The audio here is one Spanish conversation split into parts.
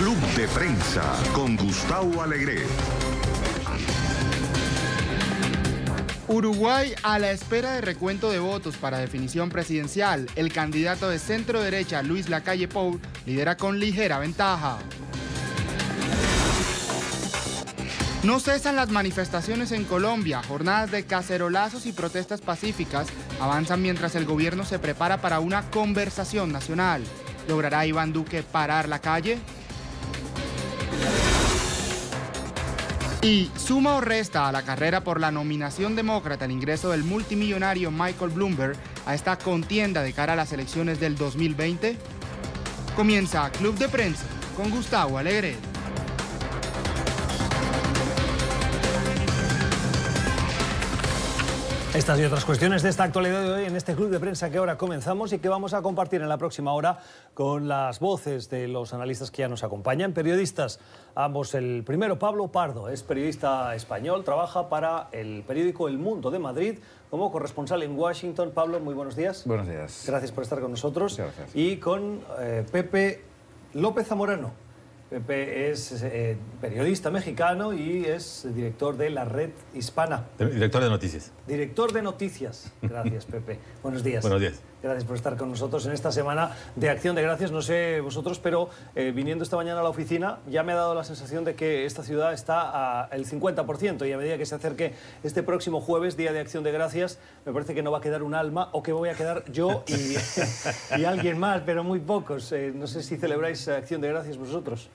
Club de Prensa con Gustavo Alegre. Uruguay a la espera de recuento de votos para definición presidencial. El candidato de centro derecha, Luis Lacalle Pou, lidera con ligera ventaja. No cesan las manifestaciones en Colombia. Jornadas de cacerolazos y protestas pacíficas avanzan mientras el gobierno se prepara para una conversación nacional. ¿Logrará Iván Duque parar la calle? Y suma o resta a la carrera por la nominación demócrata el ingreso del multimillonario Michael Bloomberg a esta contienda de cara a las elecciones del 2020. Comienza Club de Prensa con Gustavo Alegre. Estas y otras cuestiones de esta actualidad de hoy en este club de prensa que ahora comenzamos y que vamos a compartir en la próxima hora con las voces de los analistas que ya nos acompañan, periodistas, ambos. El primero, Pablo Pardo, es periodista español, trabaja para el periódico El Mundo de Madrid como corresponsal en Washington. Pablo, muy buenos días. Buenos días. Gracias por estar con nosotros. Muchas gracias. Y con eh, Pepe López Zamorano. Pepe es eh, periodista mexicano y es director de la Red Hispana. Director de noticias. Director de noticias. Gracias, Pepe. Buenos días. Buenos días. Gracias por estar con nosotros en esta semana de Acción de Gracias. No sé vosotros, pero eh, viniendo esta mañana a la oficina ya me ha dado la sensación de que esta ciudad está al 50% y a medida que se acerque este próximo jueves, Día de Acción de Gracias, me parece que no va a quedar un alma o que voy a quedar yo y, y alguien más, pero muy pocos. Eh, no sé si celebráis Acción de Gracias vosotros.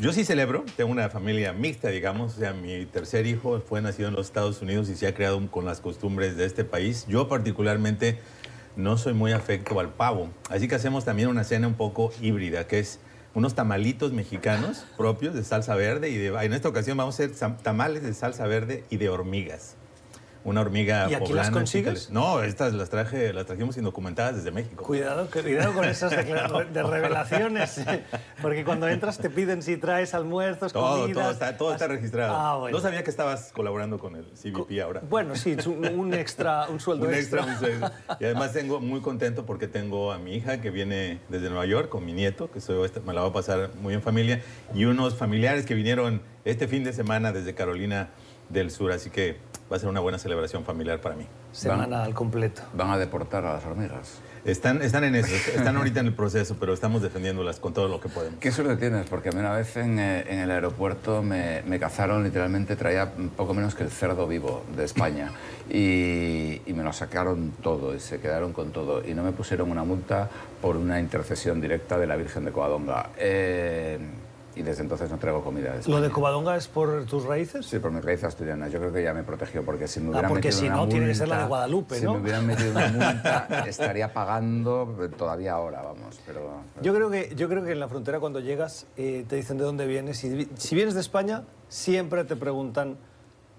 Yo sí celebro, tengo una familia mixta, digamos, o sea, mi tercer hijo fue nacido en los Estados Unidos y se ha creado con las costumbres de este país. Yo particularmente no soy muy afecto al pavo, así que hacemos también una cena un poco híbrida, que es unos tamalitos mexicanos propios de salsa verde y de... En esta ocasión vamos a hacer tamales de salsa verde y de hormigas. Una hormiga ¿Y aquí las consigues? No, estas las traje, las trajimos indocumentadas desde México. Cuidado, cuidado con esas de revelaciones, porque cuando entras te piden si traes almuerzos, Todo, comidas. todo está, todo está registrado. Ah, bueno. No sabía que estabas colaborando con el CBP ahora. Bueno, sí, un, un extra, un sueldo Un extra, sueldo. Y además tengo muy contento porque tengo a mi hija que viene desde Nueva York con mi nieto, que soy, este, me la va a pasar muy en familia, y unos familiares que vinieron este fin de semana desde Carolina del Sur, así que va a ser una buena celebración familiar para mí. Semana al completo. Van a deportar a las hormigas. Están, están en eso, están ahorita en el proceso, pero estamos defendiéndolas con todo lo que podemos. ¿Qué suerte tienes? Porque a mí una vez en, eh, en el aeropuerto me, me cazaron, literalmente traía poco menos que el cerdo vivo de España y, y me lo sacaron todo y se quedaron con todo y no me pusieron una multa por una intercesión directa de la Virgen de Covadonga. Eh, y desde entonces no traigo comida de ¿Lo de Covadonga es por tus raíces? Sí, por mi raíz asturiana. Yo creo que ya me protegió porque si me Ah, hubieran porque metido si una no, tiene que ser la de multa- Guadalupe, si ¿no? me hubieran metido una multa, estaría pagando todavía ahora, vamos. Pero, Yo creo que, yo creo que en la frontera cuando llegas eh, te dicen de dónde vienes. Y si vienes de España, siempre te preguntan,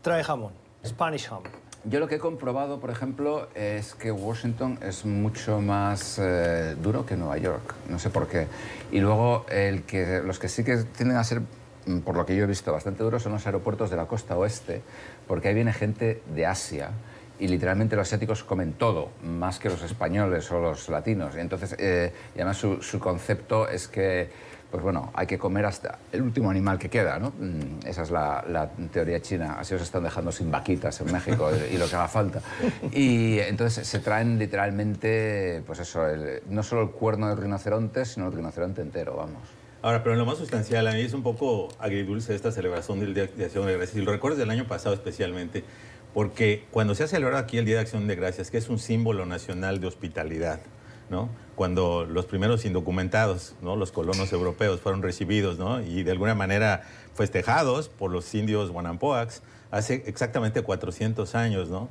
trae jamón, Spanish ham. Yo lo que he comprobado, por ejemplo, es que Washington es mucho más eh, duro que Nueva York. No sé por qué. Y luego el que, los que sí que tienden a ser, mm, por lo que yo he visto, bastante duros son los aeropuertos de la costa oeste, porque ahí viene gente de Asia. Y literalmente los asiáticos comen todo, más que los españoles o los latinos. Y entonces, eh, y además su, su concepto es que pues bueno, hay que comer hasta el último animal que queda, ¿no? Mm, Esa es la, teoría china. Así os están dejando sin vaquitas en México y lo que haga falta. Y entonces se traen literalmente, pues eso, no solo el cuerno del rinoceronte, sino el rinoceronte entero, vamos. Ahora, pero en lo más sustancial, a mí es un poco agridulce esta celebración del Día de Acción de Gracias. Y lo recuerdo del año pasado especialmente, porque cuando se ha celebrado aquí el Día de Acción de Gracias, que es un símbolo nacional de hospitalidad, ¿no? Cuando los primeros indocumentados, ¿no? Los colonos europeos fueron recibidos, ¿no? Y de alguna manera festejados por los indios Wanampoax hace exactamente 400 años, ¿no?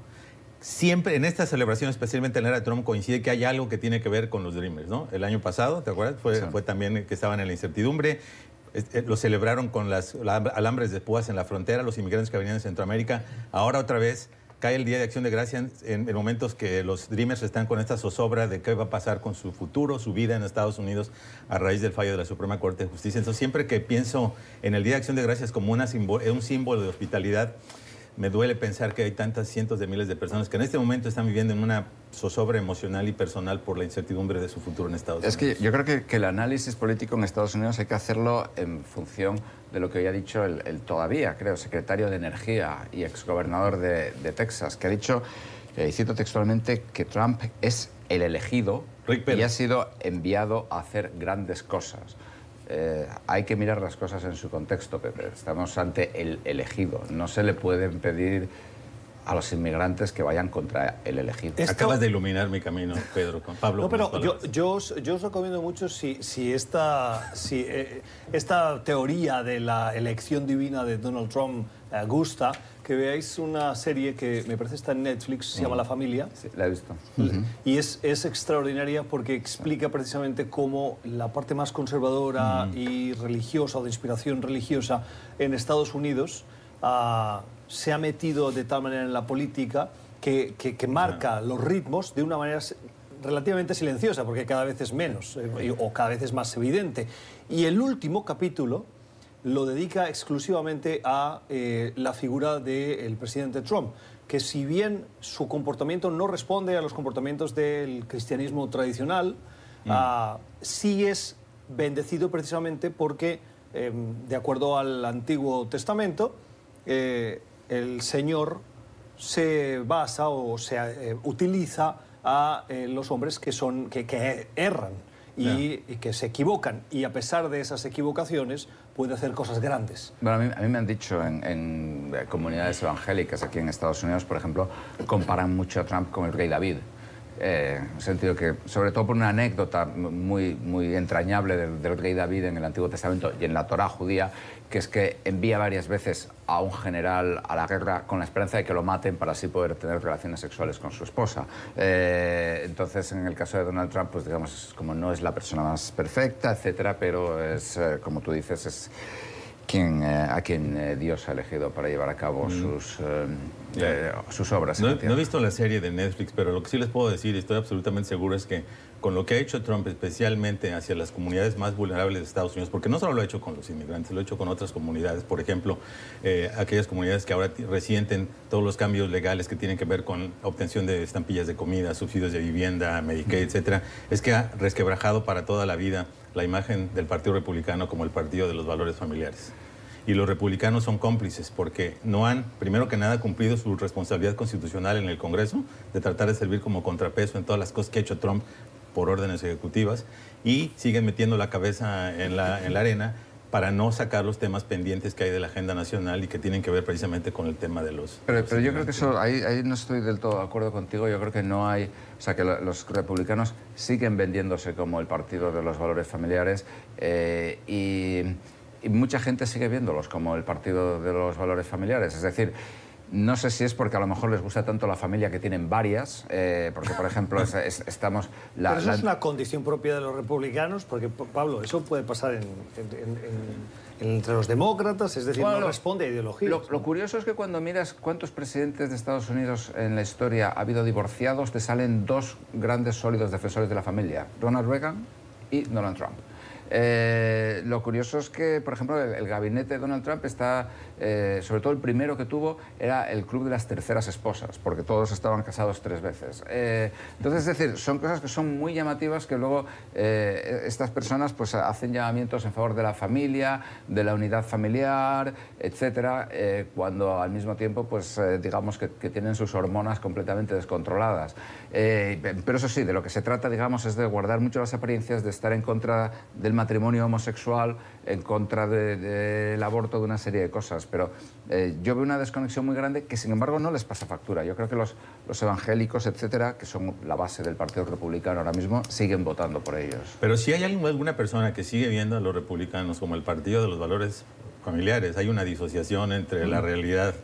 Siempre en esta celebración, especialmente en la era de Trump, coincide que hay algo que tiene que ver con los Dreamers, ¿no? El año pasado, ¿te acuerdas? Fue, Sí. fue también que estaban en la incertidumbre. Eh, Lo celebraron con las la- alambres de púas en la frontera, los inmigrantes que venían de Centroamérica. Ahora otra vez cae el Día de Acción de Gracias en, en momentos que los Dreamers están con esta zozobra de qué va a pasar con su futuro, su vida en Estados Unidos a raíz del fallo de la Suprema Corte de Justicia. Entonces siempre que pienso en el Día de Acción de Gracias como una un símbolo de hospitalidad, me duele pensar que hay tantas cientos de miles de personas que en este momento están viviendo en una zozobra emocional y personal por la incertidumbre de su futuro en Estados Es Unidos. que yo creo que, que el análisis político en Estados Unidos hay que hacerlo en función de lo que hoy ha dicho el, el todavía, creo, secretario de Energía y exgobernador de, de Texas, que ha dicho, eh, y cito textualmente, que Trump es el elegido y ha sido enviado a hacer grandes cosas. Eh, hay que mirar las cosas en su contexto, Pepe. Estamos ante el elegido. No se le pueden pedir a los inmigrantes que vayan contra el elegido. Esto- Acabas de iluminar mi camino, Pedro, con Pablo. No, pero yo, yo, os, yo os recomiendo mucho si, si, esta, si eh, esta teoría de la elección divina de Donald Trump eh, gusta, que veáis una serie que me parece está en Netflix, se llama La Familia. Sí, la he visto. Y es, es extraordinaria porque explica precisamente cómo la parte más conservadora y religiosa o de inspiración religiosa en Estados Unidos ah, se ha metido de tal manera en la política que, que- que marca los ritmos de una manera relativamente silenciosa, porque cada vez es menos eh, o cada vez es más evidente. Y el último capítulo lo dedica exclusivamente a eh, la figura del presidente Trump, que si bien su comportamiento no responde a los comportamientos del cristianismo tradicional, ah, sí es bendecido precisamente porque, eh, de acuerdo al Antiguo Testamento, eh, el Señor se basa o se eh, utiliza a eh, los hombres que, son, que, que erran y, y que se equivocan. Y a pesar de esas equivocaciones, puede hacer cosas grandes. Bueno, a mí, a mí me han dicho en, en, eh, comunidades evangélicas aquí en Estados Unidos, por ejemplo, comparan mucho a Trump con el rey David. Eh, en el sentido que, sobre todo por una anécdota muy, muy entrañable del, del rey David en el Antiguo Testamento y en la Torá judía, que es que envía varias veces a un general a la guerra con la esperanza de que lo maten para así poder tener relaciones sexuales con su esposa. Eh, entonces, en el caso de Donald Trump, pues digamos, como no es la persona más perfecta, etcétera, pero es, eh, como tú dices, es quien, eh, a quien Dios ha elegido para llevar a cabo sus, eh, sus obras. No, he- no tierra. he visto la serie de Netflix, pero lo que sí les puedo decir, y estoy absolutamente seguro, es que con lo que ha hecho Trump, especialmente hacia las comunidades más vulnerables de Estados Unidos, porque no solo lo ha hecho con los inmigrantes, lo ha hecho con otras comunidades, por ejemplo, eh, aquellas comunidades que ahora resienten todos los cambios legales que tienen que ver con obtención de estampillas de comida, subsidios de vivienda, Medicaid, etcétera, es que ha resquebrajado para toda la vida la imagen del Partido Republicano como el partido de los valores familiares. Y los republicanos son cómplices porque no han, primero que nada, cumplido su responsabilidad constitucional en el Congreso de tratar de servir como contrapeso en todas las cosas que ha hecho Trump por órdenes ejecutivas y siguen metiendo la cabeza en la, en la arena para no sacar los temas pendientes que hay de la agenda nacional y que tienen que ver precisamente con el tema de los... Pero, pero yo creo que eso, ahí, ahí no estoy del todo de acuerdo contigo. Yo creo que no hay, o sea, que lo- los republicanos siguen vendiéndose como el partido de los valores familiares eh, y, y mucha gente sigue viéndolos como el partido de los valores familiares. Es decir, no sé si es porque a lo mejor les gusta tanto la familia que tienen varias, eh, porque por ejemplo es- es- estamos... la- Pero eso la- es una condición propia de los republicanos, porque, Pablo, eso puede pasar en- en- en- en- entre los demócratas, es decir, Bueno, no responde a ideologías. Lo, lo curioso es que cuando miras cuántos presidentes de Estados Unidos en la historia ha habido divorciados, te salen dos grandes sólidos defensores de la familia, Ronald Reagan y Donald Trump. Eh, lo curioso es que, por ejemplo, el, el gabinete de Donald Trump está, eh, sobre todo el primero que tuvo, era el club de las terceras esposas, porque todos estaban casados tres veces. Eh, entonces, es decir, son cosas que son muy llamativas que luego eh, estas personas pues, hacen llamamientos en favor de la familia, de la unidad familiar, etcétera, eh, cuando al mismo tiempo, pues, digamos que, tienen sus hormonas completamente descontroladas. Pero eso sí, de lo que se trata, digamos, es de guardar mucho las apariencias, de estar en contra del matrimonio homosexual, en contra de- del aborto, de una serie de cosas. Pero eh, yo veo una desconexión muy grande que, sin embargo, no les pasa factura. Yo creo que los, los evangélicos, etcétera, que son la base del Partido Republicano ahora mismo, siguen votando por ellos. Pero si hay alguna alguna persona que sigue viendo a los republicanos como el partido de los valores familiares, hay una disociación entre la realidad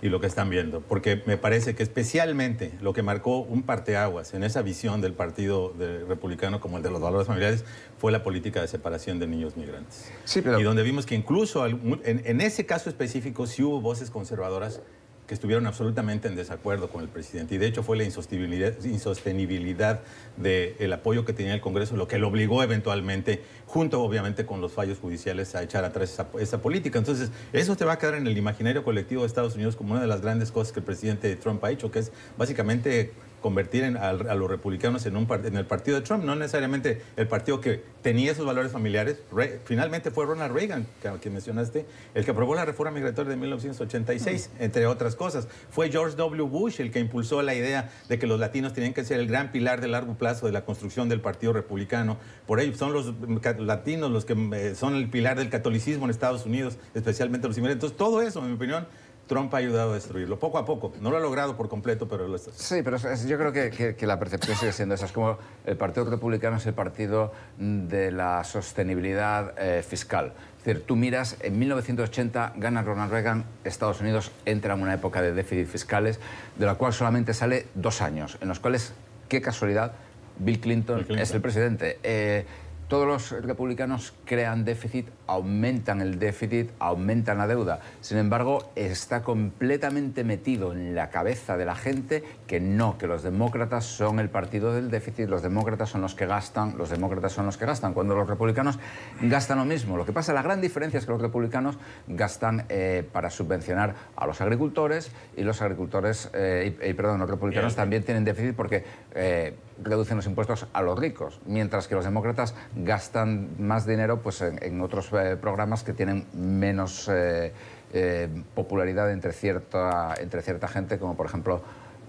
y lo que están viendo, porque me parece que especialmente lo que marcó un parteaguas en esa visión del partido de- republicano como el de los valores familiares fue la política de separación de niños migrantes. Sí, pero- Y donde vimos que incluso en, en ese caso específico sí hubo voces conservadoras que estuvieron absolutamente en desacuerdo con el presidente. Y de hecho fue la insostenibilidad, del apoyo que tenía el Congreso lo que lo obligó eventualmente, junto obviamente con los fallos judiciales, a echar atrás esa política. Entonces, eso te va a quedar en el imaginario colectivo de Estados Unidos como una de las grandes cosas que el presidente Trump ha hecho, que es básicamente convertir en- a, a los republicanos en, un, par- en el partido de Trump, no necesariamente el partido que tenía esos valores familiares. Re- finalmente fue Ronald Reagan, que, que mencionaste, el que aprobó la reforma migratoria de 1986, entre otras cosas. Fue George W. Bush el que impulsó la idea de que los latinos tenían que ser el gran pilar de largo plazo de la construcción del partido republicano. Por ello, son los latinos los que eh, son el pilar del catolicismo en Estados Unidos, especialmente los inmigrantes. Entonces, todo eso, en mi opinión, Trump ha ayudado a destruirlo, poco a poco. No lo ha logrado por completo, pero lo está. Sí, pero es- es- yo creo que, que- que la percepción sigue siendo esa. Es como el Partido Republicano es el partido de la sostenibilidad eh, fiscal. Es decir, tú miras, en 1980 gana Ronald Reagan, Estados Unidos entra en una época de déficit fiscales, de la cual solamente sale dos años, en los cuales, qué casualidad, Bill Clinton, Bill Clinton. es el presidente. Eh, todos los republicanos crean déficit, aumentan el déficit, aumentan la deuda. Sin embargo, está completamente metido en la cabeza de la gente que no, que los demócratas son el partido del déficit, los demócratas son los que gastan, los demócratas son los que gastan, cuando los republicanos gastan lo mismo. Lo que pasa, la gran diferencia es que los republicanos gastan eh, para subvencionar a los agricultores y los agricultores, eh, y, y, perdón, los republicanos también tienen déficit porque eh, reducen los impuestos a los ricos, mientras que los demócratas gastan más dinero pues, en, en otros eh, programas que tienen menos eh, eh, popularidad entre cierta, entre cierta gente, como por ejemplo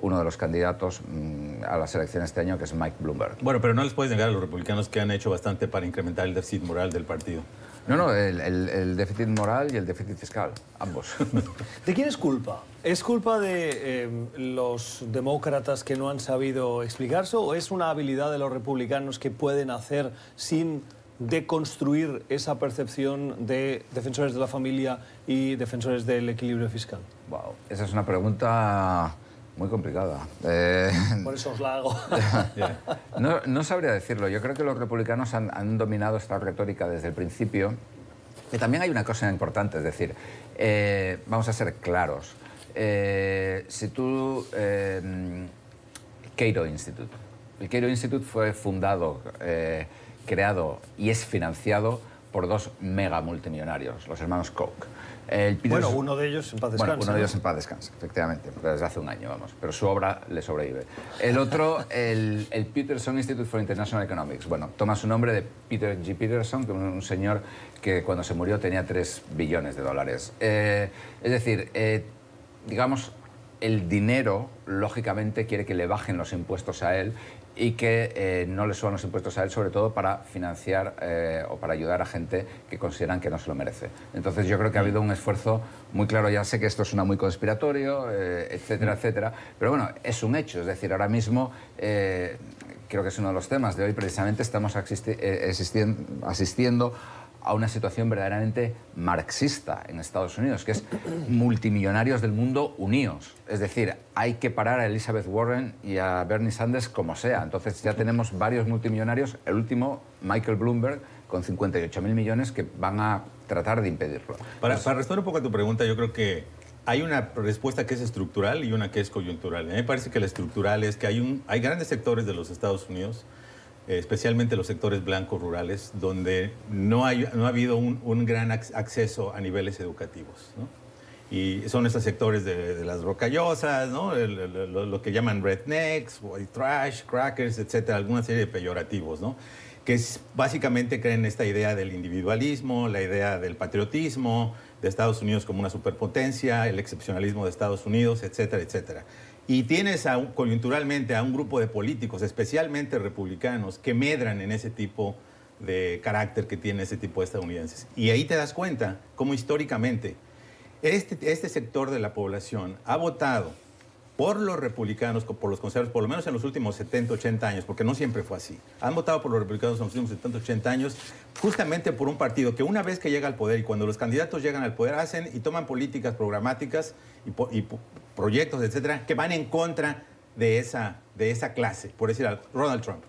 uno de los candidatos mm, a las elecciones este año, que es Mike Bloomberg. Bueno, pero no les puedes negar a los republicanos que han hecho bastante para incrementar el déficit moral del partido. No, no, el, el- el déficit moral y el déficit fiscal, ambos. ¿De quién es culpa? ¿Es culpa de eh, los demócratas que no han sabido explicarse o es una habilidad de los republicanos que pueden hacer sin deconstruir esa percepción de defensores de la familia y defensores del equilibrio fiscal? wow, esa es una pregunta muy complicada. Eh, Por eso os la hago. No, no sabría decirlo. Yo creo que los republicanos han, han dominado esta retórica desde el principio. Y también hay una cosa importante, es decir, eh, vamos a ser claros. Eh, si tú... eh, Cato Institute. El Cato Institute fue fundado, eh, creado y es financiado por dos mega multimillonarios, los hermanos Koch. El Peter- bueno, uno de ellos en paz bueno, descanse. uno de ellos en paz descansa, efectivamente, porque desde hace un año, vamos. Pero su obra le sobrevive. El otro, el, el Peterson Institute for International Economics. Bueno, toma su nombre de Peter G. Peterson, que es un señor que cuando se murió tenía 3 billones de dólares. Eh, es decir, eh, digamos, el dinero, lógicamente, quiere que le bajen los impuestos a él y que eh, no le suban los impuestos a él, sobre todo para financiar eh, o para ayudar a gente que consideran que no se lo merece. Entonces yo creo que ha habido un esfuerzo muy claro, ya sé que esto suena muy conspiratorio, eh, etcétera, etcétera, pero bueno, es un hecho, es decir, ahora mismo... Creo que es uno de los temas de hoy. Precisamente estamos asisti- asistiendo a una situación verdaderamente marxista en Estados Unidos, que es multimillonarios del mundo unidos. Es decir, hay que parar a Elizabeth Warren y a Bernie Sanders como sea. Entonces ya tenemos varios multimillonarios, el último, Michael Bloomberg, con 58 mil millones, que van a tratar de impedirlo. Para, para responder un poco a tu pregunta, yo creo que hay una respuesta que es estructural y una que es coyuntural. A mí me parece que la estructural es que hay, un, hay grandes sectores de los Estados Unidos, especialmente los sectores blancos rurales, donde no, hay, no ha habido un, gran ac- acceso a niveles educativos. Y son estos sectores de, las rocallosas, ¿no? Lo, que llaman rednecks, white trash, crackers, etcétera, alguna serie de peyorativos, ¿no? que básicamente creen esta idea del individualismo, la idea del patriotismo de Estados Unidos como una superpotencia, el excepcionalismo de Estados Unidos, etcétera, etcétera. Y tienes a un- coyunturalmente a un grupo de políticos, especialmente republicanos, que medran en ese tipo de carácter que tiene ese tipo de estadounidenses. Y ahí te das cuenta cómo históricamente este, este sector de la población ha votado por los republicanos, por los conservadores, por lo menos en los últimos 70, 80 años, porque no siempre fue así. Han votado por los republicanos en los últimos 70, 80 años, justamente por un partido que una vez que llega al poder y cuando los candidatos llegan al poder hacen y toman políticas programáticas y, proyectos, etcétera, que van en contra de esa, de esa clase, por decir Donald Trump.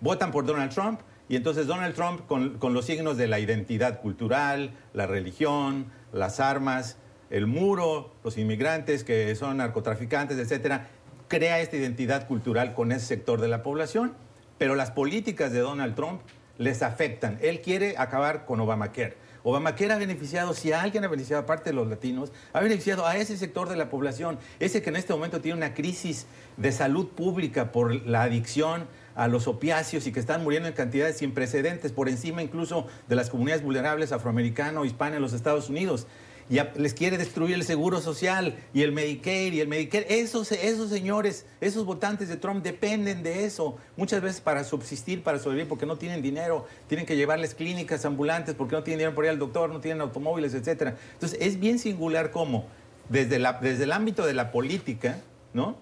Votan por Donald Trump y entonces Donald Trump con, con los signos de la identidad cultural, la religión, las armas, el muro, los inmigrantes que son narcotraficantes, etcétera, crea esta identidad cultural con ese sector de la población, pero las políticas de Donald Trump les afectan. Él quiere acabar con Obamacare. Obamacare ha beneficiado, si alguien ha beneficiado, aparte de los latinos, ha beneficiado a ese sector de la población, ese que en este momento tiene una crisis de salud pública por la adicción a los opiáceos y que están muriendo en cantidades sin precedentes, por encima incluso de las comunidades vulnerables afroamericano, hispana en los Estados Unidos y les quiere destruir el seguro social y el Medicare y el Medicare. Esos, esos señores, esos votantes de Trump dependen de eso. Muchas veces para subsistir, para sobrevivir, porque no tienen dinero, tienen que llevarles clínicas ambulantes, porque no tienen dinero para ir al doctor, no tienen automóviles, etc. Entonces es bien singular cómo desde, desde el ámbito de la política, ¿no?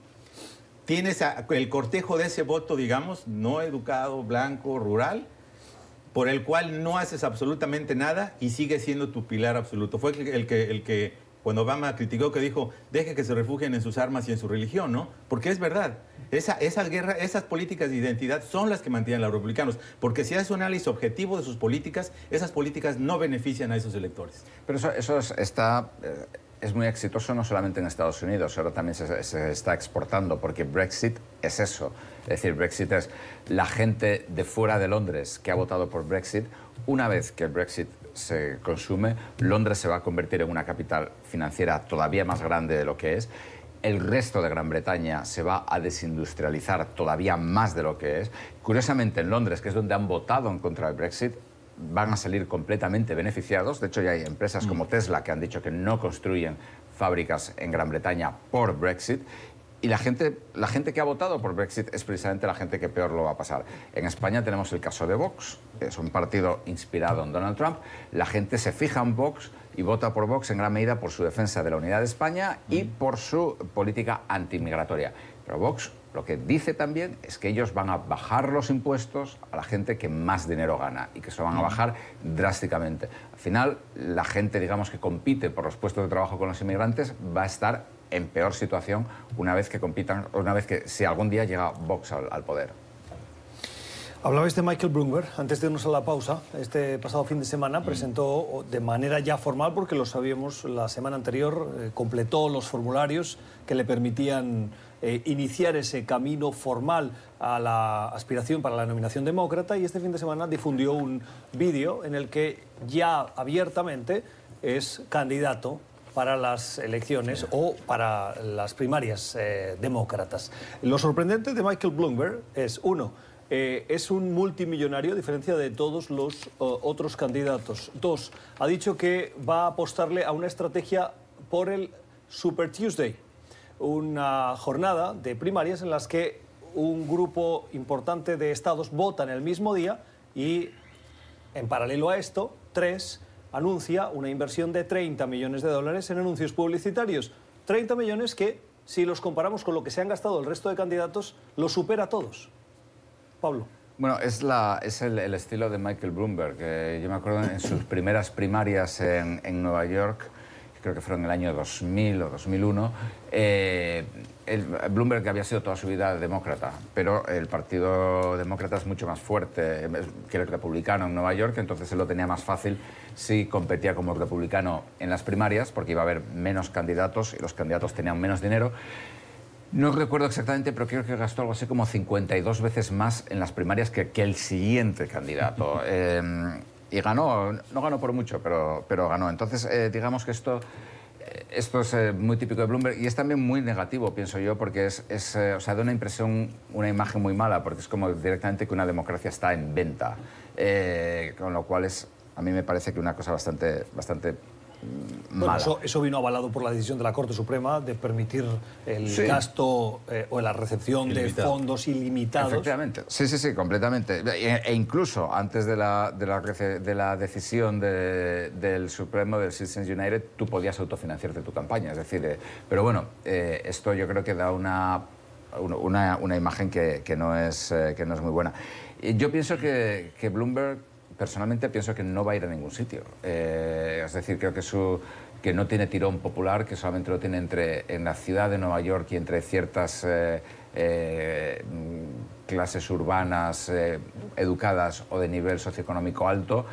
Tienes el cortejo de ese voto, digamos, no educado, blanco, rural, por el cual no haces absolutamente nada y sigue siendo tu pilar absoluto. Fue el que, el que cuando Obama criticó que dijo, deje que se refugien en sus armas y en su religión, ¿no? Porque es verdad. Esa, esa guerra, esas políticas de identidad son las que mantienen a los republicanos. Porque si haces un análisis objetivo de sus políticas, esas políticas no benefician a esos electores. Pero eso, eso está... Eh, es muy exitoso no solamente en Estados Unidos, ahora también se, está exportando, porque Brexit es eso. Es decir, Brexit es la gente de fuera de Londres que ha votado por Brexit. Una vez que el Brexit se consume, Londres se va a convertir en una capital financiera todavía más grande de lo que es. El resto de Gran Bretaña se va a desindustrializar todavía más de lo que es. Curiosamente, en Londres, que es donde han votado en contra del Brexit, van a salir completamente beneficiados. De hecho, ya hay empresas como mm. Tesla que han dicho que no construyen fábricas en Gran Bretaña por Brexit. Y la gente, la gente que ha votado por Brexit es precisamente la gente que peor lo va a pasar. En España tenemos el caso de Vox, que es un partido inspirado en Donald Trump. La gente se fija en Vox y vota por Vox en gran medida por su defensa de la unidad de España y mm. por su política antimigratoria. Pero Vox lo que dice también es que ellos van a bajar los impuestos a la gente que más dinero gana y que se van a bajar drásticamente. Al final, la gente, digamos, que compite por los puestos de trabajo con los inmigrantes va a estar en peor situación una vez que compitan, una vez que si algún día llega Vox al, poder. Hablabais de Michael Bloomberg, antes de irnos a la pausa, este pasado fin de semana mm. presentó de manera ya formal, porque lo sabíamos la semana anterior, eh, completó los formularios que le permitían eh, iniciar ese camino formal a la aspiración para la nominación demócrata y este fin de semana difundió un vídeo en el que ya abiertamente es candidato para las elecciones o para las primarias eh, demócratas. Lo sorprendente de Michael Bloomberg es, uno, eh, es un multimillonario a diferencia de todos los otros candidatos. Dos, ha dicho que va a apostarle a una estrategia por el Super Tuesday, una jornada de primarias en las que un grupo importante de estados votan el mismo día y, en paralelo a esto, tres anuncia una inversión de 30 millones de dólares en anuncios publicitarios. 30 millones que, si los comparamos con lo que se han gastado el resto de candidatos, lo supera a todos. Pablo. Bueno, es, la, es el, estilo de Michael Bloomberg. yo me acuerdo en sus primeras primarias en, en Nueva York, creo que fueron en el año 2000 o 2001, eh, el Bloomberg que había sido toda su vida demócrata, pero el Partido Demócrata es mucho más fuerte, que el republicano en Nueva York, entonces él lo tenía más fácil si competía como republicano en las primarias, porque iba a haber menos candidatos y los candidatos tenían menos dinero. No recuerdo exactamente, pero creo que gastó algo así como 52 veces más en las primarias que, que el siguiente candidato. Eh, y ganó, no ganó por mucho, pero, pero ganó. Entonces, eh, digamos que esto, eh, esto es eh, muy típico de Bloomberg y es también muy negativo, pienso yo, porque es, es o sea, da una impresión, una imagen muy mala, porque es como directamente que una democracia está en venta, con lo cual es, a mí me parece que una cosa bastante, bastante eso, vino avalado por la decisión de la Corte Suprema de permitir el gasto eh, o la recepción de fondos ilimitados. Efectivamente, sí, sí, sí, completamente. E, e incluso antes de la, de la, de la decisión del Supremo, del Citizens United, tú podías autofinanciarte tu campaña. Es decir, eh, pero bueno, eh, esto yo creo que da una, una, una imagen que, que, no es, que no es muy buena. Yo pienso que, que Bloomberg personalmente pienso que no va a ir a ningún sitio. Eh, es decir, creo que su que no tiene tirón popular, que solamente lo tiene entre, en la ciudad de Nueva York y entre ciertas eh, eh, clases urbanas educadas o de nivel socioeconómico alto.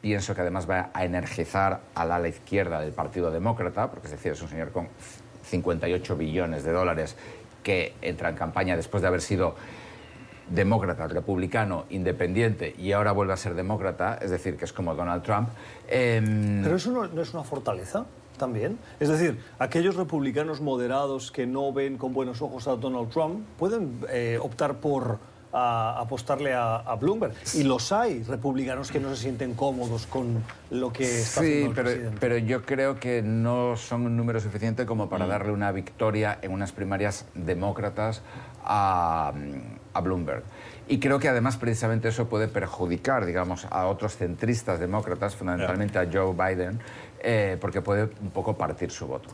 pienso que además va a energizar al ala izquierda del Partido Demócrata, porque es decir, es un señor con 58 billones de dólares que entra en campaña después de haber sido demócrata, republicano, independiente y ahora vuelve a ser demócrata, es decir, que es como Donald Trump. Em, Pero eso no, es una fortaleza también. Es decir, aquellos republicanos moderados que no ven con buenos ojos a Donald Trump pueden eh, optar por apostarle a, Bloomberg. Y los hay republicanos que no se sienten cómodos con lo que está haciendo el pero, presidente. pero yo creo que no son un número suficiente como para mm. darle una victoria en unas primarias demócratas a, Bloomberg. Y creo que además precisamente eso puede perjudicar, digamos, a otros centristas demócratas, fundamentalmente a Joe Biden, eh, porque puede un poco partir su voto.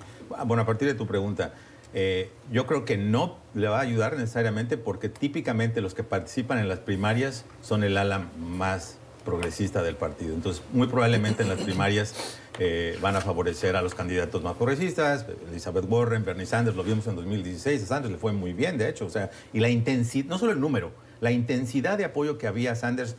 Bueno, a partir de tu pregunta, eh, yo creo que no le va a ayudar necesariamente porque típicamente los que participan en las primarias son el ala más progresista del partido. Entonces, muy probablemente en las primarias eh, van a favorecer a los candidatos más progresistas, Elizabeth Warren, Bernie Sanders, lo vimos en 2016, a Sanders le fue muy bien, de hecho, o sea, y la intensidad, no solo el número, la intensidad de apoyo que había a Sanders,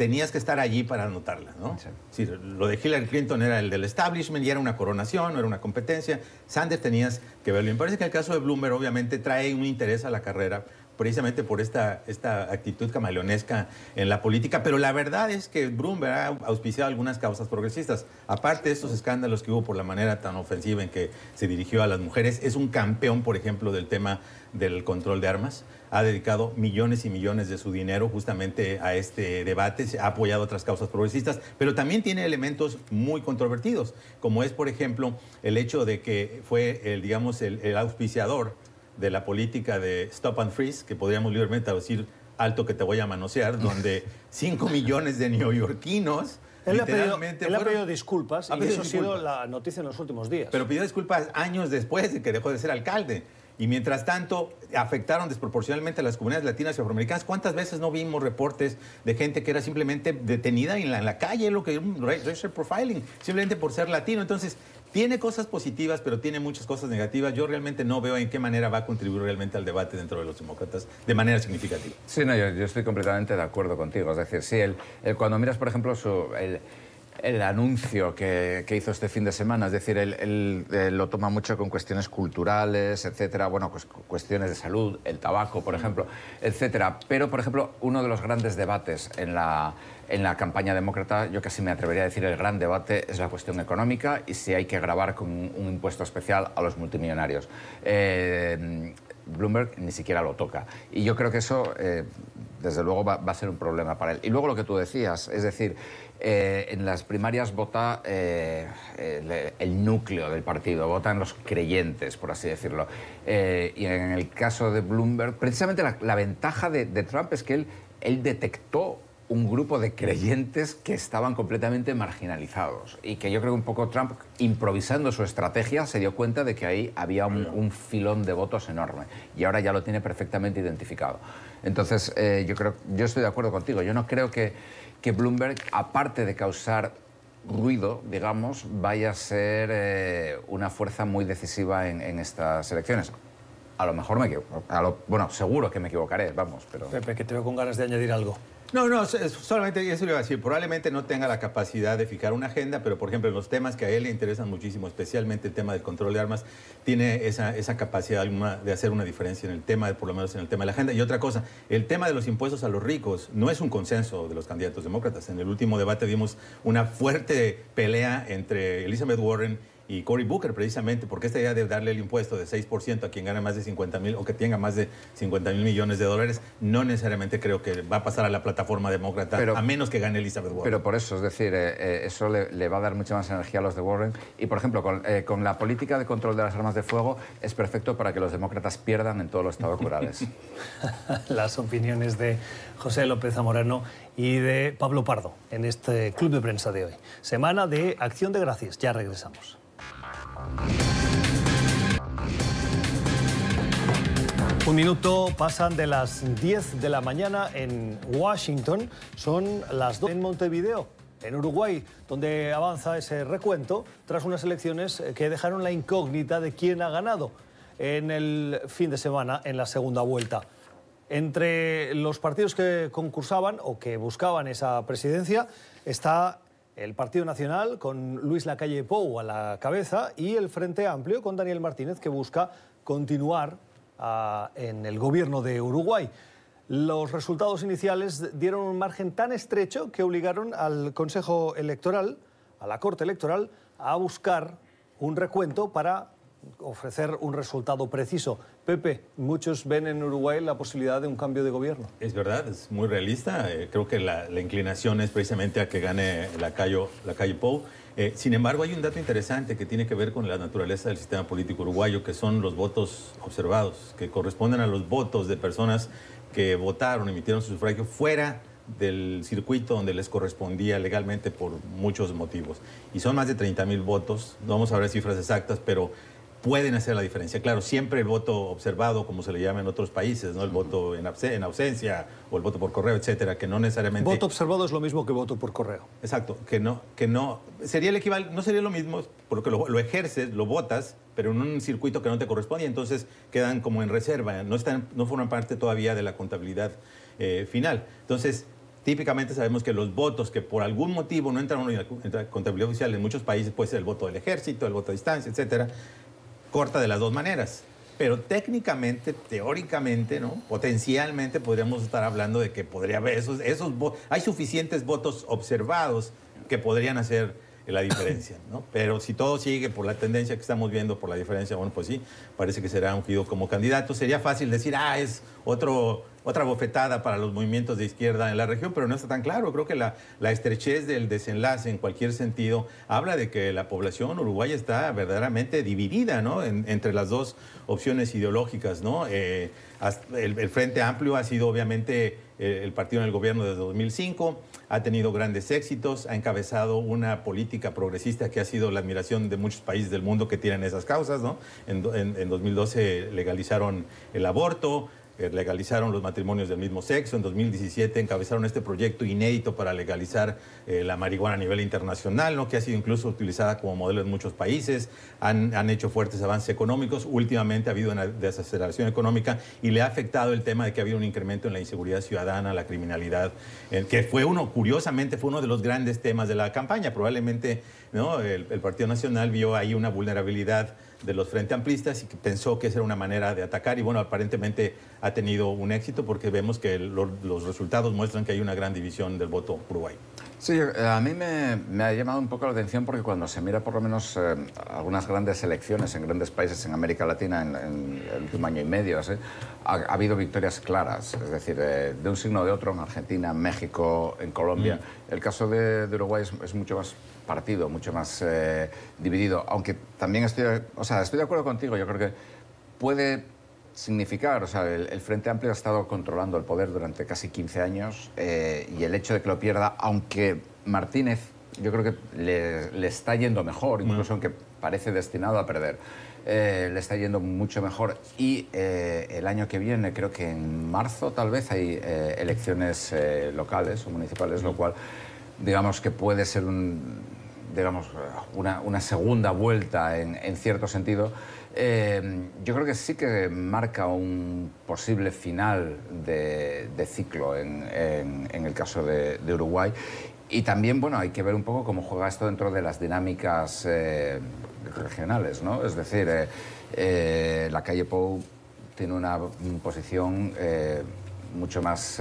tenías que estar allí para anotarla, ¿no? Sí. lo de Hillary Clinton era el del establishment y era una coronación, no era una competencia. Sanders tenías que verlo. Y me parece que el caso de Bloomberg obviamente trae un interés a la carrera precisamente por esta, esta actitud camaleonesca en la política, pero la verdad es que Bloomberg ha auspiciado algunas causas progresistas. Aparte de estos escándalos que hubo por la manera tan ofensiva en que se dirigió a las mujeres, es un campeón, por ejemplo, del tema del control de armas. Ha dedicado millones y millones de su dinero justamente a este debate, ha apoyado otras causas progresistas, pero también tiene elementos muy controvertidos, como es, por ejemplo, el hecho de que fue, el, digamos, el auspiciador de la política de stop and freeze, que podríamos libremente decir alto que te voy a manosear, donde 5 millones de neoyorquinos... Él, ha pedido, él ha pedido disculpas y eso ha sido la noticia en los últimos días. Pero pidió disculpas años después de que dejó de ser alcalde. Y mientras tanto, afectaron desproporcionalmente a las comunidades latinas y afroamericanas. ¿Cuántas veces no vimos reportes de gente que era simplemente detenida en la, en la calle, lo que un racial profiling, simplemente por ser latino? Entonces, tiene cosas positivas, pero tiene muchas cosas negativas. Yo realmente no veo en qué manera va a contribuir realmente al debate dentro de los demócratas de manera significativa. Sí, no, yo, estoy completamente de acuerdo contigo. Es decir, sí, el, cuando miras, por ejemplo, su, anuncio que, hizo este fin de semana, es decir, él, lo toma mucho con cuestiones culturales, etcétera, bueno, pues cuestiones de salud, el tabaco, por ejemplo, etcétera. Pero, por ejemplo, uno de los grandes debates en la en la campaña demócrata, yo casi me atrevería a decir el gran debate es la cuestión económica y si hay que grabar con un, impuesto especial a los multimillonarios. Eh, Bloomberg ni siquiera lo toca. Y yo creo que eso, eh, desde luego, va, a ser un problema para él. Y luego lo que tú decías, es decir, eh, en las primarias vota el, núcleo del partido, votan los creyentes, por así decirlo. y en el caso de Bloomberg, precisamente la, ventaja de, de, Trump es que él, él detectó un grupo de creyentes que estaban completamente marginalizados y que yo creo que un poco Trump, improvisando su estrategia, se dio cuenta de que ahí había un, filón de votos enorme y ahora ya lo tiene perfectamente identificado. Entonces, eh, yo, creo, yo estoy de acuerdo contigo. Yo no creo que, que Bloomberg, aparte de causar ruido, digamos, vaya a ser eh, una fuerza muy decisiva en, en estas elecciones. A lo mejor me equivoco. bueno, seguro que me equivocaré, vamos, pero... Pepe, que te veo con ganas de añadir algo. No, no, solamente eso le iba a decir. Probablemente no tenga la capacidad de fijar una agenda, pero por ejemplo, los temas que a él le interesan muchísimo, especialmente el tema del control de armas, tiene esa, esa capacidad de hacer una diferencia en el tema, por lo menos en el tema de la agenda. Y otra cosa, el tema de los impuestos a los ricos no es un consenso de los candidatos demócratas. En el último debate vimos una fuerte pelea entre Elizabeth Warren y Cory Booker precisamente, porque esta idea de darle el impuesto de 6% a quien gana más de 50 mil o que tenga más de 50 mil millones de dólares, no necesariamente creo que va a pasar a la plataforma demócrata, a menos que gane Elizabeth Warren. Pero por eso, es decir, eh, eh, eso le, va a dar mucha más energía a los de Warren. Y, por ejemplo, eh, con, la política de control de las armas de fuego es perfecto para que los demócratas pierdan en todos los estados rurales. las opiniones de José López Zamorano y de Pablo Pardo en este club de prensa de hoy. Semana de Acción de Gracias. Ya regresamos. Un minuto pasan de las 10 de la mañana en Washington, son las 2 en Montevideo, en Uruguay, donde avanza ese recuento tras unas elecciones que dejaron la incógnita de quién ha ganado en el fin de semana en la segunda vuelta. Entre los partidos que concursaban o que buscaban esa presidencia está el Partido Nacional con Luis Lacalle Pou a la cabeza y el Frente Amplio con Daniel Martínez que busca continuar ah, en el gobierno de Uruguay. Los resultados iniciales dieron un margen tan estrecho que obligaron al Consejo Electoral, a la Corte Electoral, a buscar un recuento para ofrecer un resultado preciso. Pepe, muchos ven en Uruguay la posibilidad de un cambio de gobierno. Es verdad, es muy realista. Eh, creo que la, inclinación es precisamente a que gane la calle, la calle Pou. Eh, sin embargo, hay un dato interesante que tiene que ver con la naturaleza del sistema político uruguayo, que son los votos observados, que corresponden a los votos de personas que votaron, emitieron su sufragio fuera del circuito donde les correspondía legalmente por muchos motivos. Y son más de 30 mil votos, no vamos a ver cifras exactas, pero pueden hacer la diferencia. Claro, siempre el voto observado, como se le llama en otros países, ¿no? el voto en, ausencia o el voto por correo, etcétera, que no necesariamente... Voto observado es lo mismo que voto por correo. Exacto, que no, que no... Sería el equivalente, no sería lo mismo, porque lo, lo, ejerces, lo votas, pero en un circuito que no te corresponde, y entonces quedan como en reserva, no, están, no forman parte todavía de la contabilidad eh, final. Entonces, Típicamente sabemos que los votos que por algún motivo no entran en la contabilidad oficial en muchos países puede ser el voto del ejército, el voto a distancia, etcétera, corta de las dos maneras. Pero técnicamente, teóricamente, ¿no? potencialmente podríamos estar hablando de que podría haber esos, esos hay suficientes votos observados que podrían hacer la diferencia, ¿no? Pero si todo sigue por la tendencia que estamos viendo, por la diferencia, bueno, pues sí, parece que será ungido como candidato. Sería fácil decir, ah, es otro otra bofetada para los movimientos de izquierda en la región, pero no está tan claro. Creo que la, estrechez del desenlace en cualquier sentido habla de que la población uruguaya está verdaderamente dividida ¿no? entre las dos opciones ideológicas. ¿no? Eh, el, Frente Amplio ha sido obviamente el partido en el gobierno desde 2005, ha tenido grandes éxitos, ha encabezado una política progresista que ha sido la admiración de muchos países del mundo que tienen esas causas. ¿no? en, en 2012 legalizaron el aborto, legalizaron los matrimonios del mismo sexo. En 2017 encabezaron este proyecto inédito para legalizar eh, la marihuana a nivel internacional, ¿no? que ha sido incluso utilizada como modelo en muchos países. Han, han, hecho fuertes avances económicos. Últimamente ha habido una desaceleración económica y le ha afectado el tema de que ha habido un incremento en la inseguridad ciudadana, la criminalidad, que fue uno, curiosamente, fue uno de los grandes temas de la campaña. Probablemente ¿no? el Partido Nacional vio ahí una vulnerabilidad de los Frente Amplistas y que pensó que esa era una manera de atacar y bueno, aparentemente ha tenido un éxito porque vemos que los resultados muestran que hay una gran división del voto uruguayo. Sí, eh, a mí me, ha llamado un poco la atención porque cuando se mira por lo menos eh, algunas grandes elecciones en grandes países en América Latina en, el último año y medio, ha, habido victorias claras, es decir, eh, de un signo o de otro en Argentina, en México, en Colombia. Mm. El caso de, Uruguay es, mucho más partido, mucho más dividido, aunque también estoy, o sea, estoy de acuerdo contigo, yo creo que puede significar, o sea, el, Frente Amplio ha estado controlando el poder durante casi 15 años eh, y el hecho de que lo pierda, aunque Martínez yo creo que le, está yendo mejor, incluso aunque parece destinado a perder, eh, le está yendo mucho mejor. Y eh, el año que viene, creo que en marzo tal vez hay elecciones locales o municipales, lo cual digamos que puede ser un, digamos, una, una segunda vuelta en, en cierto sentido. Eh, yo creo que sí que marca un posible final de, ciclo en, el caso de, Uruguay. Y también, bueno, hay que ver un poco cómo juega esto dentro de las dinámicas eh, regionales, ¿no? Es decir, eh, la calle Pou tiene una posición mucho más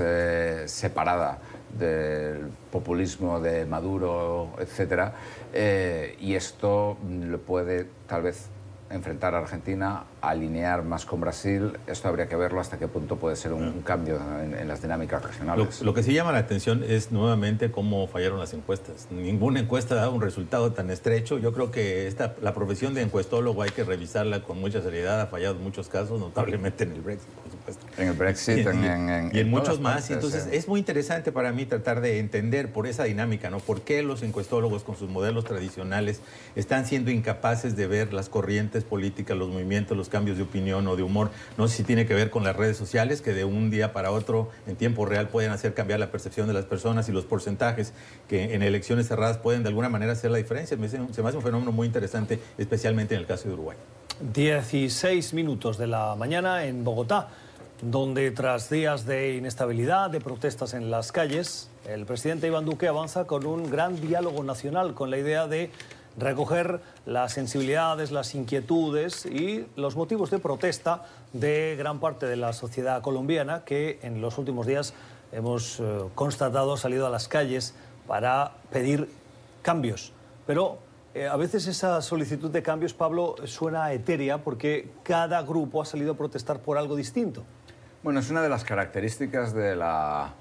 separada del populismo de Maduro, etcétera, y esto lo puede tal vez enfrentar a Argentina, alinear más con Brasil, esto habría que verlo hasta qué punto puede ser un, cambio en, las dinámicas regionales. Lo, que sí llama la atención es nuevamente cómo fallaron las encuestas. Ninguna encuesta da un resultado tan estrecho. Yo creo que esta, la profesión de encuestólogo hay que revisarla con mucha seriedad. Ha fallado en muchos casos, notablemente en el Brexit. En el Brexit, y, en, y- en- y en en muchos más. partes, Entonces, eh. es muy interesante para mí tratar de entender por esa dinámica, ¿no? ¿Por qué los encuestólogos con sus modelos tradicionales están siendo incapaces de ver las corrientes políticas, los movimientos, los cambios de opinión o de humor? No sé si tiene que ver con las redes sociales, que de un día para otro, en tiempo real, pueden hacer cambiar la percepción de las personas y los porcentajes que en elecciones cerradas pueden de alguna manera hacer la diferencia. Me hace- se me hace un fenómeno muy interesante, especialmente en el caso de Uruguay. 16 minutos de la mañana en Bogotá, donde tras días de inestabilidad, de protestas en las calles, el presidente Iván Duque avanza con un gran diálogo nacional, con la idea de recoger las sensibilidades, las inquietudes y los motivos de protesta de gran parte de la sociedad colombiana que en los últimos días hemos eh, constatado ha salido a las calles para pedir cambios. Pero eh, a veces esa solicitud de cambios, Pablo, suena etérea porque cada grupo ha salido a protestar por algo distinto. Bueno, es una de las características de la,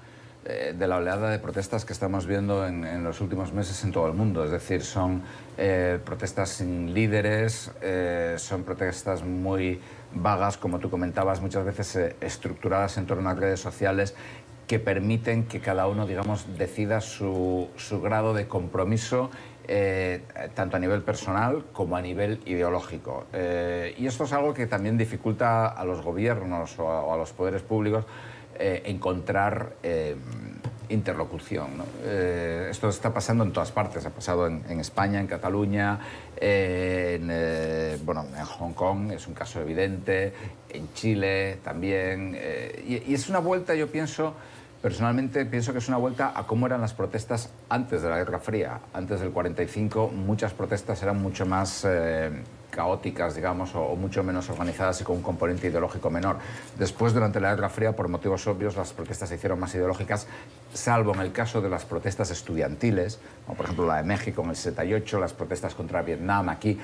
eh, oleada de protestas que estamos viendo en, los últimos meses en todo el mundo. Es decir, son eh, protestas sin líderes, eh, son protestas muy vagas, como tú comentabas, muchas veces estructuradas en torno a redes sociales que permiten que cada uno, digamos, decida su, su grado de compromiso eh, tanto a nivel personal como a nivel ideológico. Eh, y esto es algo que también dificulta a los gobiernos o a, los poderes públicos eh, encontrar interlocución. esto está pasando en todas partes, ha pasado en, España, en Cataluña, en, bueno, en Hong Kong, es un caso evidente, en Chile también. y es una vuelta, yo pienso, Personalmente pienso que es una vuelta a cómo eran las protestas antes de la Guerra Fría. Antes del 45 muchas protestas eran mucho más eh, caóticas, digamos, o, o mucho menos organizadas y con un componente ideológico menor. Después, durante la Guerra Fría, por motivos obvios, las protestas se hicieron más ideológicas, salvo en el caso de las protestas estudiantiles, como por ejemplo la de México en el 68, las protestas contra Vietnam aquí,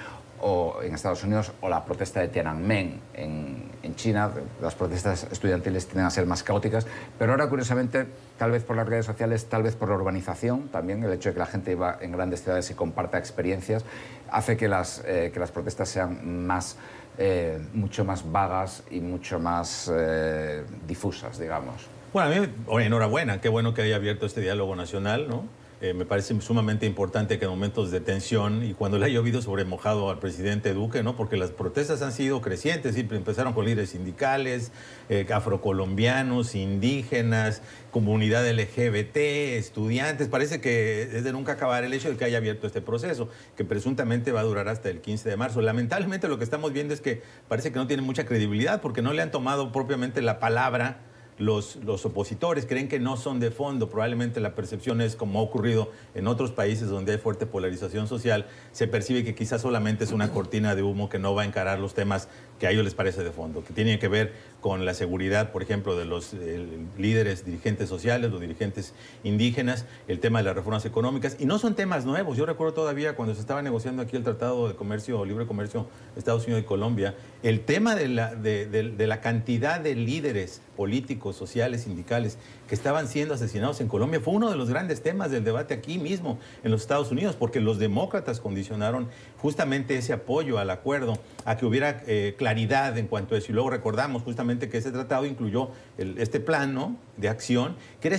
o en Estados Unidos, o la protesta de Tiananmen en, en China. Las protestas estudiantiles tienden a ser más caóticas, pero ahora, curiosamente, tal vez por las redes sociales, tal vez por la urbanización, también el hecho de que la gente va en grandes ciudades y comparta experiencias, hace que las, eh, que las protestas sean más, eh, mucho más vagas y mucho más eh, difusas, digamos. Bueno, a mí, enhorabuena, qué bueno que haya abierto este diálogo nacional, ¿no? Eh, me parece sumamente importante que en momentos de tensión y cuando le ha llovido sobre mojado al presidente Duque, ¿no? Porque las protestas han sido crecientes, siempre empezaron con líderes sindicales, eh, afrocolombianos, indígenas, comunidad LGBT, estudiantes. Parece que es de nunca acabar el hecho de que haya abierto este proceso, que presuntamente va a durar hasta el 15 de marzo. Lamentablemente lo que estamos viendo es que parece que no tiene mucha credibilidad porque no le han tomado propiamente la palabra los, los, opositores creen que no son de fondo. Probablemente la percepción es, como ha ocurrido en otros países donde hay fuerte polarización social, se percibe que quizás solamente es una cortina de humo que no va a encarar los temas que a ellos les parece de fondo, que tienen que ver con la seguridad, por ejemplo, de los eh, líderes, dirigentes sociales, los dirigentes indígenas, el tema de las reformas económicas. Y no son temas nuevos. Yo recuerdo todavía cuando se estaba negociando aquí el Tratado de Comercio, Libre Comercio Estados Unidos y Colombia, el tema de la cantidad de líderes políticos, sociales, sindicales que estaban siendo asesinados en Colombia fue uno de los grandes temas del debate aquí mismo en los Estados Unidos, porque los demócratas condicionaron justamente ese apoyo al acuerdo a que hubiera eh, claridad en cuanto a eso. Y luego recordamos justamente que ese tratado incluyó este plano de acción, que era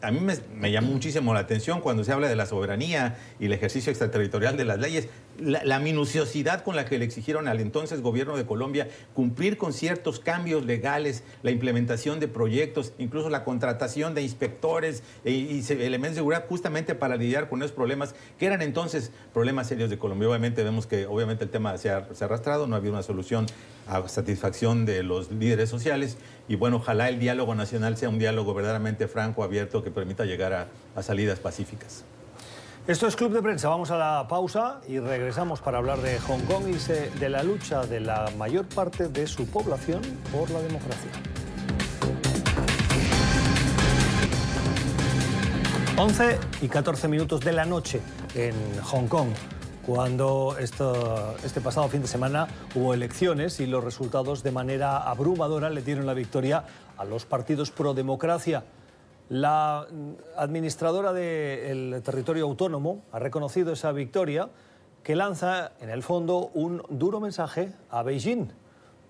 a mí me, me, llamó muchísimo la atención cuando se habla de la soberanía y el ejercicio extraterritorial de las leyes, la, minuciosidad con la que le exigieron al entonces gobierno de Colombia cumplir con ciertos cambios legales, la implementación de proyectos, incluso la contratación de inspectores e, y, elementos de seguridad justamente para lidiar con esos problemas que eran entonces problemas serios de Colombia. Obviamente vemos que obviamente el tema se ha, arrastrado, no ha habido una solución a satisfacción de los líderes sociales y bueno, ojalá el diálogo nacional sea un diálogo verdaderamente franco, abierto, que permita llegar a, salidas pacíficas. Esto es Club de Prensa, vamos a la pausa y regresamos para hablar de Hong Kong y de la lucha de la mayor parte de su población por la democracia. 11 y 14 minutos de la noche en Hong Kong cuando este pasado fin de semana hubo elecciones y los resultados de manera abrumadora le dieron la victoria a los partidos pro democracia. La administradora del territorio autónomo ha reconocido esa victoria que lanza en el fondo un duro mensaje a Beijing.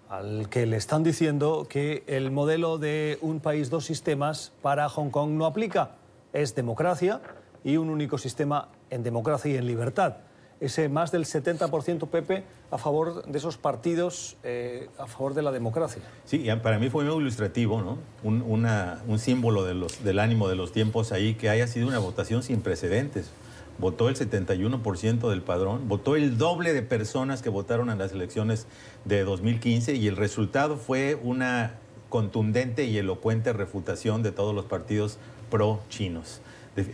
al que le están diciendo que el modelo de un país, dos sistemas para Hong Kong no aplica. Es democracia y un único sistema en democracia y en libertad. Ese más del 70% Pepe a favor de esos partidos, eh, a favor de la democracia. Sí, para mí fue muy ilustrativo, ¿no? Un, símbolo del ánimo de los tiempos ahí, que haya sido una votación sin precedentes votó el 71% del padrón, votó el doble de personas que votaron en las elecciones de 2015 y el resultado fue una contundente y elocuente refutación de todos los partidos pro-chinos.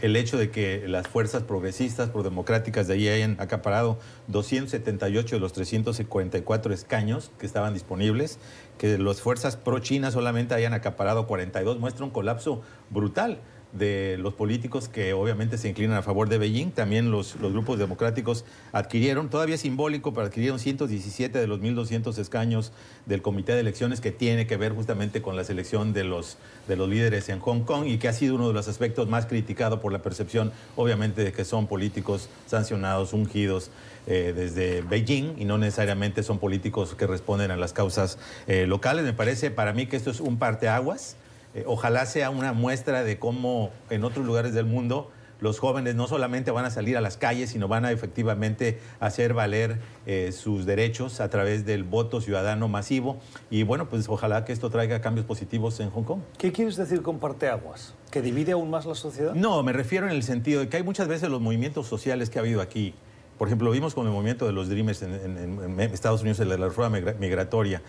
El hecho de que las fuerzas progresistas, pro-democráticas de allí hayan acaparado 278 de los 354 escaños que estaban disponibles, que las fuerzas pro-chinas solamente hayan acaparado 42, muestra un colapso brutal de los políticos que obviamente se inclinan a favor de Beijing. También los, los grupos democráticos adquirieron, todavía simbólico, pero adquirieron 117 de los 1.200 escaños del Comité de Elecciones que tiene que ver justamente con la selección de los, de los líderes en Hong Kong y que ha sido uno de los aspectos más criticados por la percepción, obviamente, de que son políticos sancionados, ungidos eh, desde Beijing y no necesariamente son políticos que responden a las causas eh, locales. Me parece para mí que esto es un parteaguas eh, ojalá sea una muestra de cómo en otros lugares del mundo los jóvenes no solamente van a salir a las calles, sino van a efectivamente hacer valer eh, sus derechos a través del voto ciudadano masivo. Y bueno, pues ojalá que esto traiga cambios positivos en Hong Kong. ¿Qué quieres decir con parteaguas? ¿Que divide aún más la sociedad? No, me refiero en el sentido de que hay muchas veces los movimientos sociales que ha habido aquí. Por ejemplo, lo vimos con el movimiento de los Dreamers en, en Estados Unidos, en la reforma migratoria.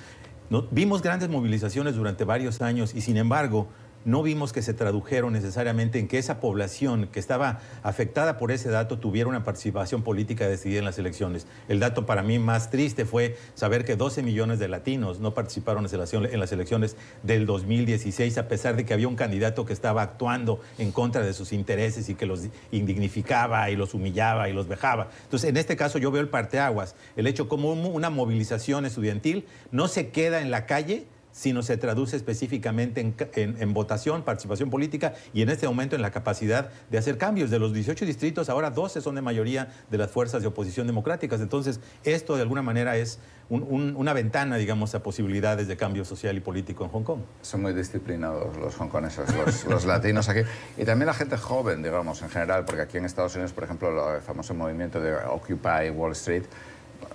No, vimos grandes movilizaciones durante varios años y sin embargo no vimos que se tradujeron necesariamente en que esa población que estaba afectada por ese dato tuviera una participación política decidida en las elecciones. El dato para mí más triste fue saber que 12 millones de latinos no participaron en las elecciones del 2016, a pesar de que había un candidato que estaba actuando en contra de sus intereses y que los indignificaba y los humillaba y los vejaba. Entonces, en este caso yo veo el parteaguas, el hecho como una movilización estudiantil no se queda en la calle, sino se traduce específicamente en, votación, participación política y en este momento en la capacidad de hacer cambios. De los 18 distritos, ahora 12 son de mayoría de las fuerzas de oposición democráticas. Entonces, esto de alguna manera es una ventana, digamos, a posibilidades de cambio social y político en Hong Kong. Son muy disciplinados los hongkoneses, los, los latinos aquí. Y también la gente joven, digamos, en general, porque aquí en Estados Unidos, por ejemplo, el famoso movimiento de Occupy Wall Street,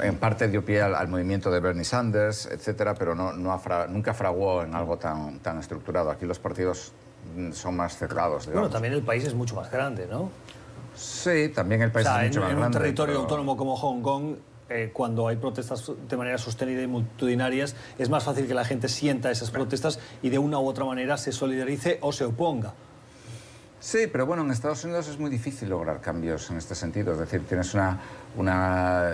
en parte dio pie al, movimiento de Bernie Sanders, etcétera, pero no, nunca fraguó en algo tan, tan estructurado. Aquí los partidos mm, son más cerrados. Bueno, también el país es mucho más grande, ¿no? Sí, también el país es mucho más grande. En un territorio autónomo como Hong Kong, eh, cuando hay protestas de manera sostenida y multitudinarias, es más fácil que la gente sienta esas protestas y de una u otra manera se solidarice o se oponga. Sí, pero bueno, en Estados Unidos es muy difícil lograr cambios en este sentido. Es decir, tienes una, una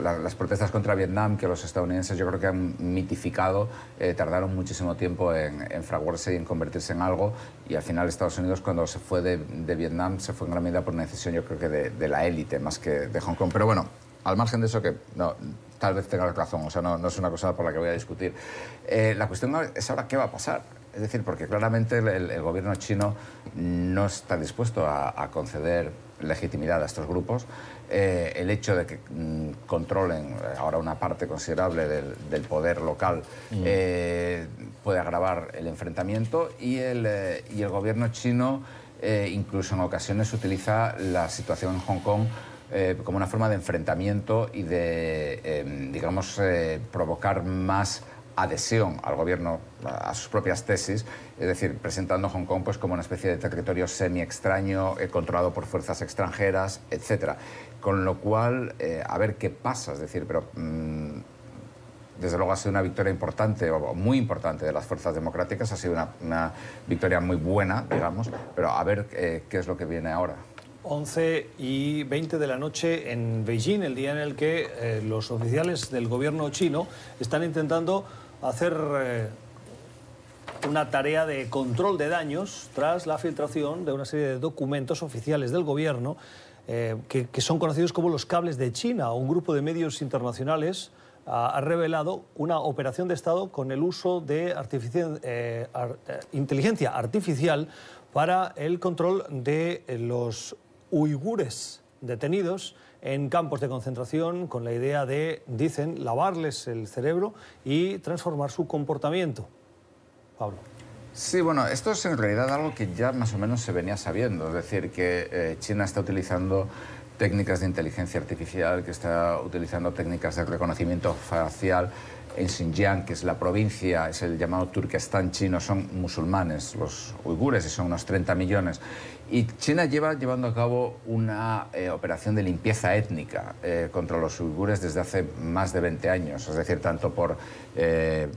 las protestas contra Vietnam que los estadounidenses yo creo que han mitificado, eh, tardaron muchísimo tiempo en, fraguarse y en convertirse en algo. Y al final Estados Unidos cuando se fue de, Vietnam se fue en gran medida por una decisión yo creo que de, la élite más que de Hong Kong. Pero bueno, al margen de eso que no, tal vez tenga razón, o sea, no, no, es una cosa por la que voy a discutir. Eh, la cuestión es ahora qué va a pasar. Es decir, porque claramente el, gobierno chino no está dispuesto a, conceder legitimidad a estos grupos. Eh, el hecho de que mm, controlen eh, ahora una parte considerable del, poder local mm. eh, puede agravar el enfrentamiento y el, y el gobierno chino incluso en ocasiones utiliza la situación en Hong Kong como una forma de enfrentamiento y de, digamos, provocar más adhesión al gobierno, a sus propias tesis, es decir, presentando Hong Kong pues, como una especie de territorio semi-extraño, eh, controlado por fuerzas extranjeras, etc. Con lo cual, eh, a ver qué pasa, es decir, pero... Mm, desde luego ha sido una victoria importante, muy importante de las fuerzas democráticas, ha sido una, victoria muy buena, digamos, pero a ver eh, qué es lo que viene ahora. 11 y 20 de la noche en Beijing, el día en el que los oficiales del gobierno chino están intentando hacer eh, una tarea de control de daños tras la filtración de una serie de documentos oficiales del gobierno eh, que, son conocidos como los cables de China. Un grupo de medios internacionales ha, revelado una operación de Estado con el uso de eh, inteligencia artificial para el control de los uigures detenidos en campos de concentración con la idea de, dicen, lavarles el cerebro y transformar su comportamiento. Pablo. Sí, bueno, esto es en realidad algo que ya más o menos se venía sabiendo, es decir, que eh, China está utilizando técnicas de inteligencia artificial, que está utilizando técnicas de reconocimiento facial en Xinjiang, que es la provincia, es el llamado Turkestán chino, son musulmanes, los uigures, y son unos 30 millones. Y China lleva llevando a cabo una eh, operación de limpieza étnica eh, contra los uigures desde hace más de 20 años, es decir, tanto por,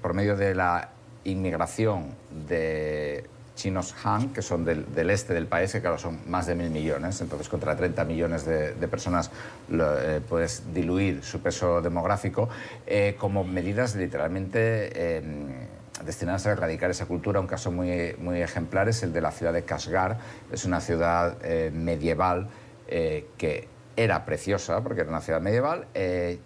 por medio de la inmigración de chinos Han, que son del, este del país, que claro son más de mil millones, entonces contra 30 millones de, personas eh, puedes diluir su peso demográfico, eh, como medidas literalmente em, destinadas a erradicar esa cultura. Un caso muy, muy ejemplar es el de la ciudad de Kashgar, es una ciudad eh, medieval que era preciosa, porque era una ciudad medieval,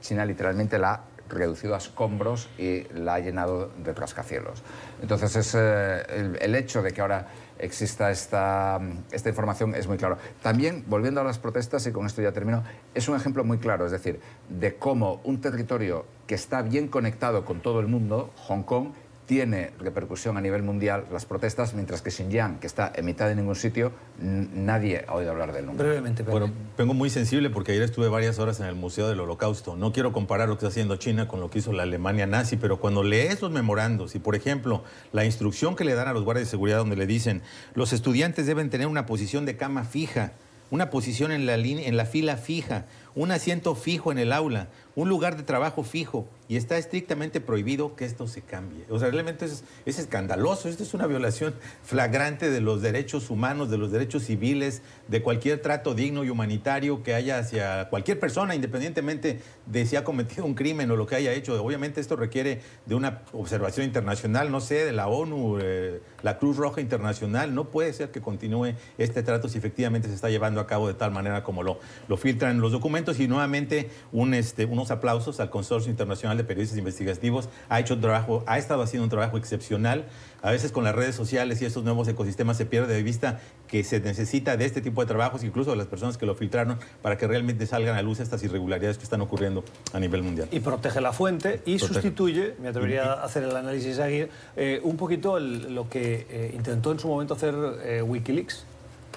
China literalmente la reducido a escombros y la ha llenado de rascacielos. Entonces, es, eh, el, hecho de que ahora exista esta, esta información es muy claro. También, volviendo a las protestas, y con esto ya termino, es un ejemplo muy claro, es decir, de cómo un territorio que está bien conectado con todo el mundo, Hong Kong, tiene repercusión a nivel mundial las protestas, mientras que Xinjiang, que está en mitad de ningún sitio, nadie ha oído hablar del nombre. Brevemente, Bueno, vengo muy sensible porque ayer estuve varias horas en el Museo del Holocausto. No quiero comparar lo que está haciendo China con lo que hizo la Alemania nazi, pero cuando lees los memorandos y, por ejemplo, la instrucción que le dan a los guardias de seguridad donde le dicen los estudiantes deben tener una posición de cama fija, una posición en la, en la fila fija, un asiento fijo en el aula, un lugar de trabajo fijo y está estrictamente prohibido que esto se cambie. O sea, realmente es, es, escandaloso. Esto es una violación flagrante de los derechos humanos, de los derechos civiles, de cualquier trato digno y humanitario que haya hacia cualquier persona, independientemente de si ha cometido un crimen o lo que haya hecho. Obviamente esto requiere de una observación internacional, no sé, de la ONU, eh, la Cruz Roja Internacional. No puede ser que continúe este trato si efectivamente se está llevando a cabo de tal manera como lo, lo filtran los documentos. Y nuevamente un, este, unos aplausos al Consorcio Internacional de Periodistas Investigativos. Ha hecho un trabajo, ha estado haciendo un trabajo excepcional. A veces con las redes sociales y estos nuevos ecosistemas se pierde de vista que se necesita de este tipo de trabajos, incluso de las personas que lo filtraron, para que realmente salgan a luz estas irregularidades que están ocurriendo a nivel mundial. Y protege la fuente y sustituye, me atrevería a hacer el análisis aquí, eh, un poquito lo que eh, intentó en su momento hacer eh, Wikileaks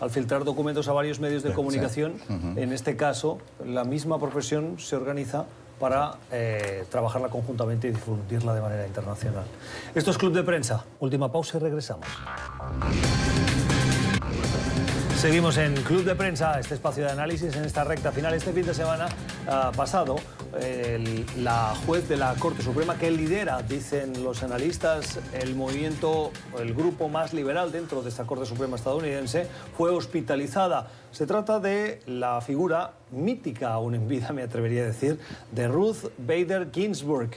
al filtrar documentos a varios medios de comunicación. En este caso, la misma profesión se organiza para eh, trabajarla conjuntamente y difundirla de manera internacional. Esto es Club de Prensa. Última pausa y regresamos. Seguimos en Club de Prensa, este espacio de análisis en esta recta final. Este fin de semana ah, pasado, la juez de la Corte Suprema que lidera, dicen los analistas, el movimiento, el grupo más liberal dentro de esta Corte Suprema estadounidense, fue hospitalizada. Se trata de la figura mítica, aún en vida me atrevería a decir, de Ruth Bader Ginsburg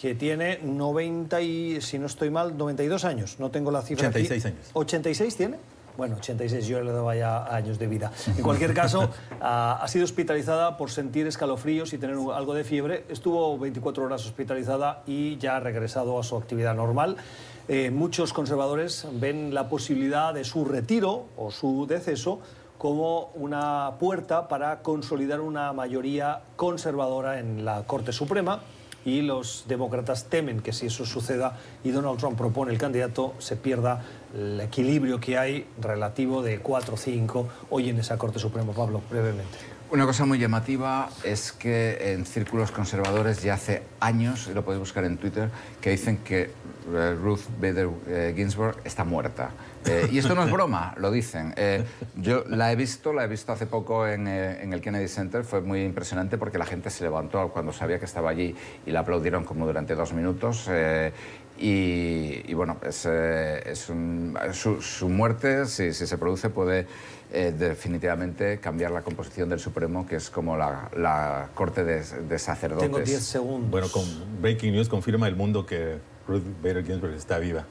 que tiene 90 y, si no estoy mal, 92 años. No tengo la cifra 86 años. ¿86 tiene? Bueno, 86 yo le daba ya años de vida. En cualquier caso, ha sido hospitalizada por sentir escalofríos y tener algo de fiebre. Estuvo 24 horas hospitalizada y ya ha regresado a su actividad normal. Eh, muchos conservadores ven la posibilidad de su retiro o su deceso como una puerta para consolidar una mayoría conservadora en la Corte Suprema y los demócratas temen que si eso suceda y Donald Trump propone el candidato, se pierda el equilibrio que hay relativo de 4-5 hoy en esa Corte Suprema. Pablo, brevemente. Una cosa muy llamativa es que en círculos conservadores ya hace años, y lo podéis buscar en Twitter, que dicen que eh, Ruth Bader eh, Ginsburg está muerta. Eh, y esto no es broma, lo dicen. yo la he visto, la he visto hace poco en, el Kennedy Center, fue muy impresionante porque la gente se levantó cuando sabía que estaba allí y la aplaudieron como durante dos minutos. Y, bueno, su, muerte, si, se produce, puede definitivamente cambiar la composición del Supremo, que es como la, corte de, de sacerdotes. Tengo 10 segundos. Bueno, con Breaking News confirma el mundo que Ruth Bader Ginsburg está viva.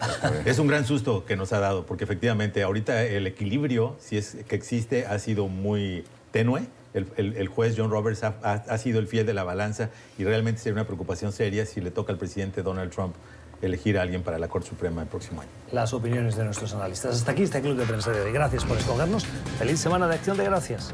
es un gran susto que nos ha dado, porque efectivamente ahorita el equilibrio, si es que existe, ha sido muy tenue. El, juez John Roberts ha, sido el fiel de la balanza y realmente sería una preocupación seria si le toca al presidente Donald Trump elegir a alguien para la Corte Suprema el próximo año. Las opiniones de nuestros analistas. Hasta aquí este Club de Prensa de hoy. Gracias por escogernos. Feliz semana de Acción de Gracias.